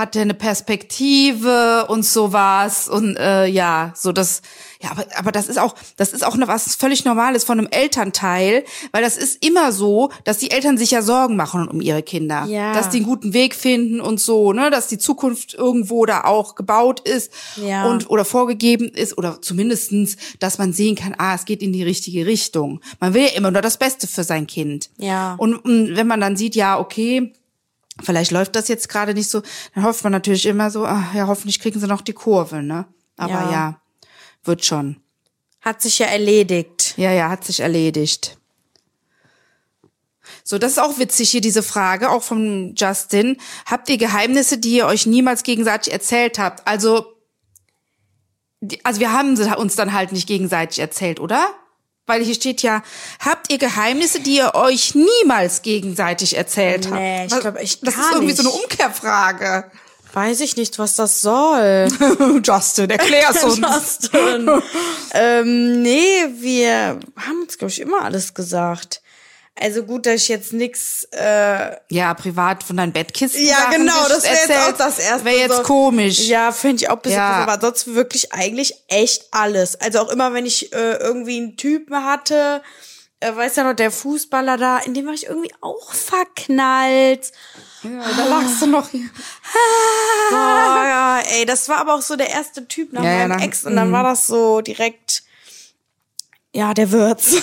hat der eine Perspektive und sowas und äh, ja, so das, ja, aber, aber das ist auch, das ist auch ne, was völlig Normales von einem Elternteil, weil das ist immer so, dass die Eltern sich ja Sorgen machen um ihre Kinder, Ja. dass die einen guten Weg finden und so, ne, dass die Zukunft irgendwo da auch gebaut ist Ja. und oder vorgegeben ist oder zumindestens, dass man sehen kann, ah, es geht in die richtige Richtung. Man will ja immer nur das Beste für sein Kind. Ja. Und, und wenn man dann sieht, ja, okay, vielleicht läuft das jetzt gerade nicht so, dann hofft man natürlich immer so, ah, ja, hoffentlich kriegen sie noch die Kurve, ne? Aber Ja. ja, wird schon. Hat sich ja erledigt. Ja, ja, hat sich erledigt. So, das ist auch witzig hier, diese Frage, auch von Justin. Habt ihr Geheimnisse, die ihr euch niemals gegenseitig erzählt habt? Also, also wir haben sie uns dann halt nicht gegenseitig erzählt, oder? Weil hier steht ja, habt ihr Geheimnisse, die ihr euch niemals gegenseitig erzählt habt? Nee, ich Was- glaub echt Das gar ist irgendwie so eine nicht. Umkehrfrage. Weiß ich nicht, was das soll. Justin, erklär's uns. Justin. ähm, nee, wir haben uns, glaube ich, immer alles gesagt. Also gut, dass ich jetzt nix. Äh, Ja, privat von deinen Bettkisten. ja, Sachen genau, das wäre jetzt auch das erste. Wäre jetzt so. komisch. Ja, finde ich auch ein bisschen Ja. aber sonst wirklich eigentlich echt alles. Also auch immer, wenn ich äh, irgendwie einen Typen hatte, äh, weiß ja noch, der Fußballer da, in dem war ich irgendwie auch verknallt. Ja, da lagst du noch hier. Boah, ja, ey, das war aber auch so der erste Typ nach Ja, ja, meinem nach- Ex und dann war das so direkt, ja, der wird's.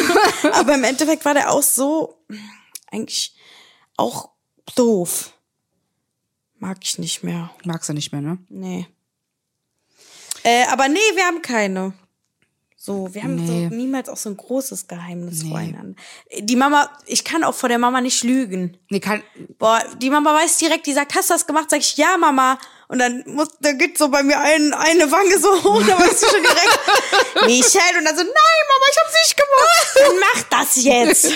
aber im Endeffekt war der auch so, eigentlich auch doof. Mag ich nicht mehr. Magst du nicht mehr, ne? Nee. Äh, aber nee, wir haben keine. So, wir haben Nee. so niemals auch so ein großes Geheimnis voreinander. Die Mama, ich kann auch vor der Mama nicht lügen. Nee, kann, Boah, die Mama weiß direkt, die sagt, hast du das gemacht? Sag ich, ja, Mama. Und dann muss, da geht so bei mir ein, eine Wange so hoch, da weiß ich schon direkt, Michelle. Und dann so, nein, Mama, ich hab's nicht gemacht. Dann mach das jetzt.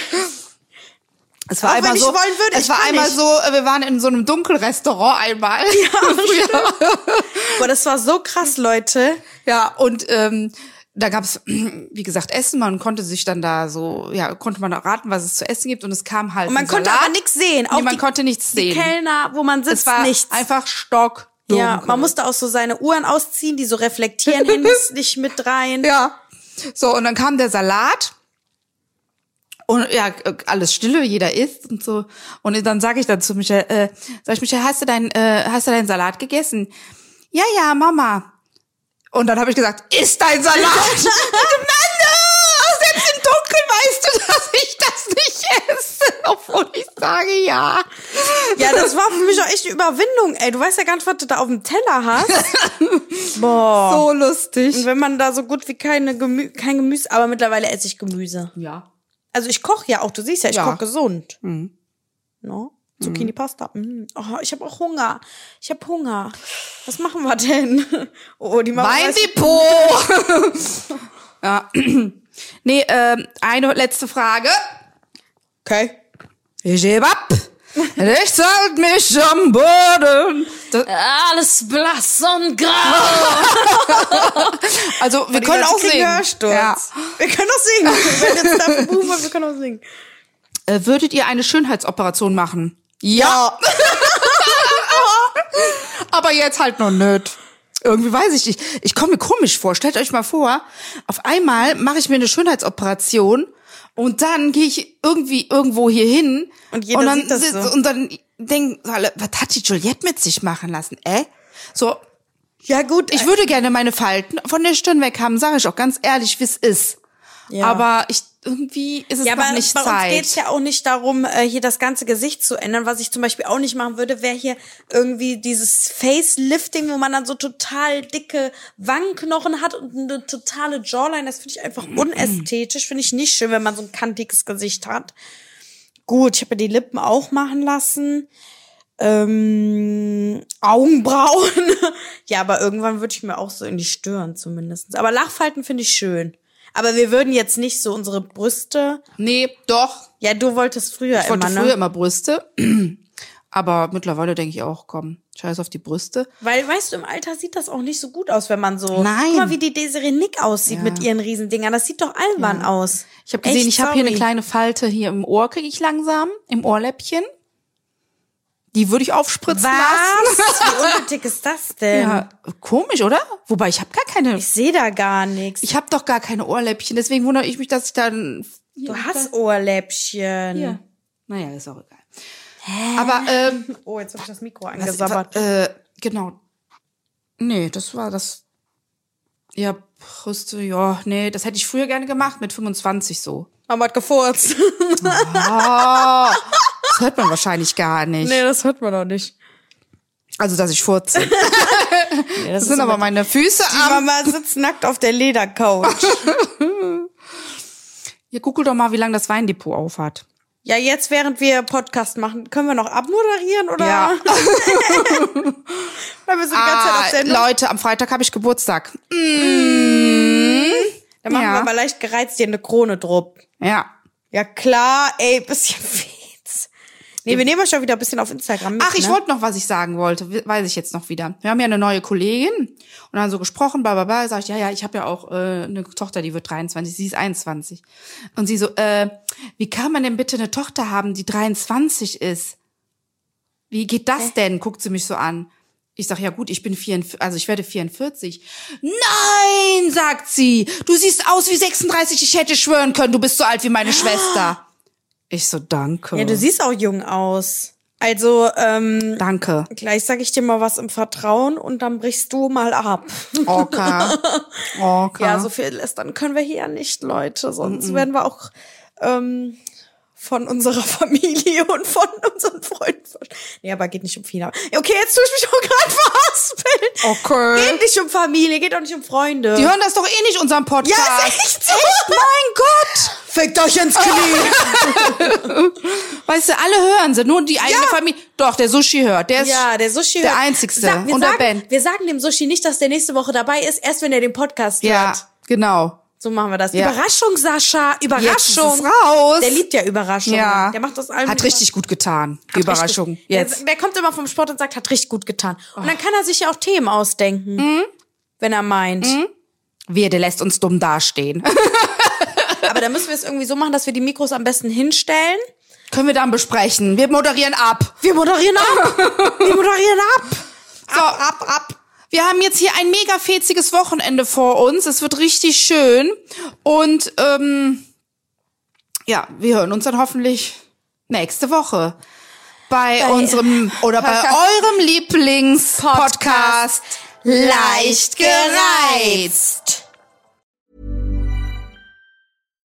Es war Auch einmal so, würde, es war einmal nicht. so, äh, wir waren in so einem Dunkelrestaurant einmal. Boah, das war so krass, Leute. Ja, und ähm, da gab's wie gesagt, Essen. Man konnte sich dann da so, ja, konnte man raten, was es zu essen gibt. Und es kam halt Und man konnte aber nichts sehen. Auch Nee, man die, konnte nichts die sehen. Kellner, wo man sitzt, es war nichts. einfach stock. Ja, man musste auch so seine Uhren ausziehen, die so reflektieren, Handys nicht mit rein. Ja. So, und dann kam der Salat. Und ja, alles stille, jeder isst und so. Und dann sage ich dann zu Michael, äh, sag ich, Michael, hast du dein, äh, hast du deinen Salat gegessen? Ja, ja, Mama. Und dann habe ich gesagt, isst dein Salat. Oh, selbst im Dunkeln weißt du, dass ich das nicht esse. Obwohl ich sage ja. Ja, das war für mich auch echt eine Überwindung, ey. Du weißt ja gar nicht, was du da auf dem Teller hast. Boah. So lustig. Und wenn man da so gut wie keine Gemü kein Gemüse, aber mittlerweile esse ich Gemüse. Ja. Also ich koche ja auch, du siehst ja, ich Ja. koche gesund. No? Zucchini Pasta. Mm. Oh, ich habe auch Hunger. Ich habe Hunger. Was machen wir denn? Oh, die Mama weiß- Weindepot. ja. Nee, ähm, eine letzte Frage. Okay. Ich heb ab. Ich halt mich am Boden. Das, Alles blass und grau. also, wir können auch singen. Ja. Wir können auch singen. Wir jetzt dafür buchen, aber wir können auch singen. Äh, würdet ihr eine Schönheitsoperation machen? Ja. Aber jetzt halt noch nicht. Irgendwie weiß ich nicht. Ich komme mir komisch vor. Stellt euch mal vor, auf einmal mache ich mir eine Schönheitsoperation und dann gehe ich irgendwie irgendwo hier hin Und jeder dann sieht das so. und dann denken alle, was hat die Juliette mit sich machen lassen? Äh? So, Ja gut, ich würde gerne meine Falten von der Stirn weg haben, sage ich auch ganz ehrlich, wie es ist. Ja. Aber ich irgendwie ist es ja, aber nicht bei uns Zeit. geht's ja auch nicht darum, äh, hier das ganze Gesicht zu ändern. Was ich zum Beispiel auch nicht machen würde, wäre hier irgendwie dieses Facelifting, wo man dann so total dicke Wangenknochen hat und eine totale Jawline. Das finde ich einfach unästhetisch. Finde ich nicht schön, wenn man so ein kantiges Gesicht hat. Gut, ich habe ja die Lippen auch machen lassen. Ähm, Augenbrauen. ja, aber irgendwann würde ich mir auch so in die Stirn zumindest. Aber Lachfalten finde ich schön. Aber wir würden jetzt nicht so unsere Brüste. Nee, doch. Ja, du wolltest früher Ich wollte immer, ne? früher immer Brüste. Aber mittlerweile denke ich auch, komm, scheiß auf die Brüste. Weil, weißt du, im Alter sieht das auch nicht so gut aus, wenn man so. Nein. Guck mal, wie die Desiree Nick aussieht mit ihren Riesendingern. Das sieht doch albern aus. Ich habe gesehen, Echt, ich habe hier eine kleine Falte hier im Ohr, kriege ich langsam, im Ohrläppchen. Die würde ich aufspritzen lassen. Was? Wie unnötig ist das denn? Ja, komisch, oder? Wobei ich habe gar keine. Ich sehe da gar nichts. Ich habe doch gar keine Ohrläppchen, deswegen wundere ich mich, dass ich dann. Du hast Ohrläppchen. Hier. Naja, ist auch egal. Aber ähm, Oh, jetzt habe ich das Mikro was, angesabbert. äh, genau. Nee, das war das. Ja, Brüste, ja, nee, das hätte ich früher gerne gemacht, mit 25 so. Mama hat gefurzt. Ah, das hört man wahrscheinlich gar nicht. nee, das hört man doch nicht. Also, dass ich furze. Nee, Das sind aber meine Füße Die am. Mama sitzt nackt auf der Ledercouch. Hier, guckel doch mal, wie lange das Weindepot aufhat. ja, jetzt, während wir Podcast machen, können wir noch abmoderieren oder? Ja. Weil wir sind die ganze Zeit auf Ah, Sendung. Leute, am Freitag habe ich Geburtstag. Dann machen ja. wir aber leicht gereizt dir eine Krone drupp. Ja. Ja klar, ey, bisschen Fetz. Nee, wir nehmen euch auch wieder ein bisschen auf Instagram mit. Ach, ich ne? wollte noch, was ich sagen wollte, we- weiß ich jetzt noch wieder. Wir haben ja eine neue Kollegin und dann so gesprochen, bla bla bla. Sag ich, ja, ja, ich habe ja auch äh, eine Tochter, die wird 23, sie ist 21. Und sie so, äh, wie kann man denn bitte eine Tochter haben, die 23 ist? Wie geht das denn? Guckt sie mich so an. Ich sag, ja gut, ich bin 44, also ich werde 44. Nein, sagt sie, du siehst aus wie 36, ich hätte schwören können, du bist so alt wie meine Schwester. Ich so, danke. Ja, du siehst auch jung aus. Also, ähm, Danke. gleich sag ich dir mal was im Vertrauen und dann brichst du mal ab. Okay. Okay. Ja, so viel lästern können wir hier ja nicht, Leute. Sonst werden wir auch ähm, von unserer Familie und von unseren Freunden. Nee, aber geht nicht um Fina. Okay, jetzt tue ich mich auch gerade verhaspeln. Okay. Geht nicht um Familie, geht auch nicht um Freunde. Die hören das doch eh nicht, unseren Podcast. Ja, ist echt so. Mein Gott. Fickt euch ins Knie. Weißt du, alle hören sie, nur die eigene Familie. Doch, der Sushi hört. Der ist Ja, der Sushi der hört- Einzigste. Sag- wir und sagen, der Ben. Wir sagen dem Sushi nicht, dass der nächste Woche dabei ist, erst wenn er den Podcast Ja, hört. genau. So machen wir das. Ja. Überraschung, Sascha. Überraschung. Jetzt raus. Der liebt ja Überraschungen. Ja. Der macht das allem. Hat richtig gut getan. Die Überraschung. Richtig, Jetzt. Der, der kommt immer vom Sport und sagt, hat richtig gut getan. Und dann kann er sich ja auch Themen ausdenken. Mhm. Wenn er meint. Wir, der lässt uns dumm dastehen. Aber dann müssen wir es irgendwie so machen, dass wir die Mikros am besten hinstellen. Können wir dann besprechen. Wir moderieren ab. Wir moderieren ab. wir moderieren ab. So, ab, ab. Wir haben jetzt hier ein mega fetziges Wochenende vor uns. Es wird richtig schön. Und ähm, ja, wir hören uns dann hoffentlich nächste Woche bei, unserem oder bei eurem Lieblingspodcast Leicht gereizt.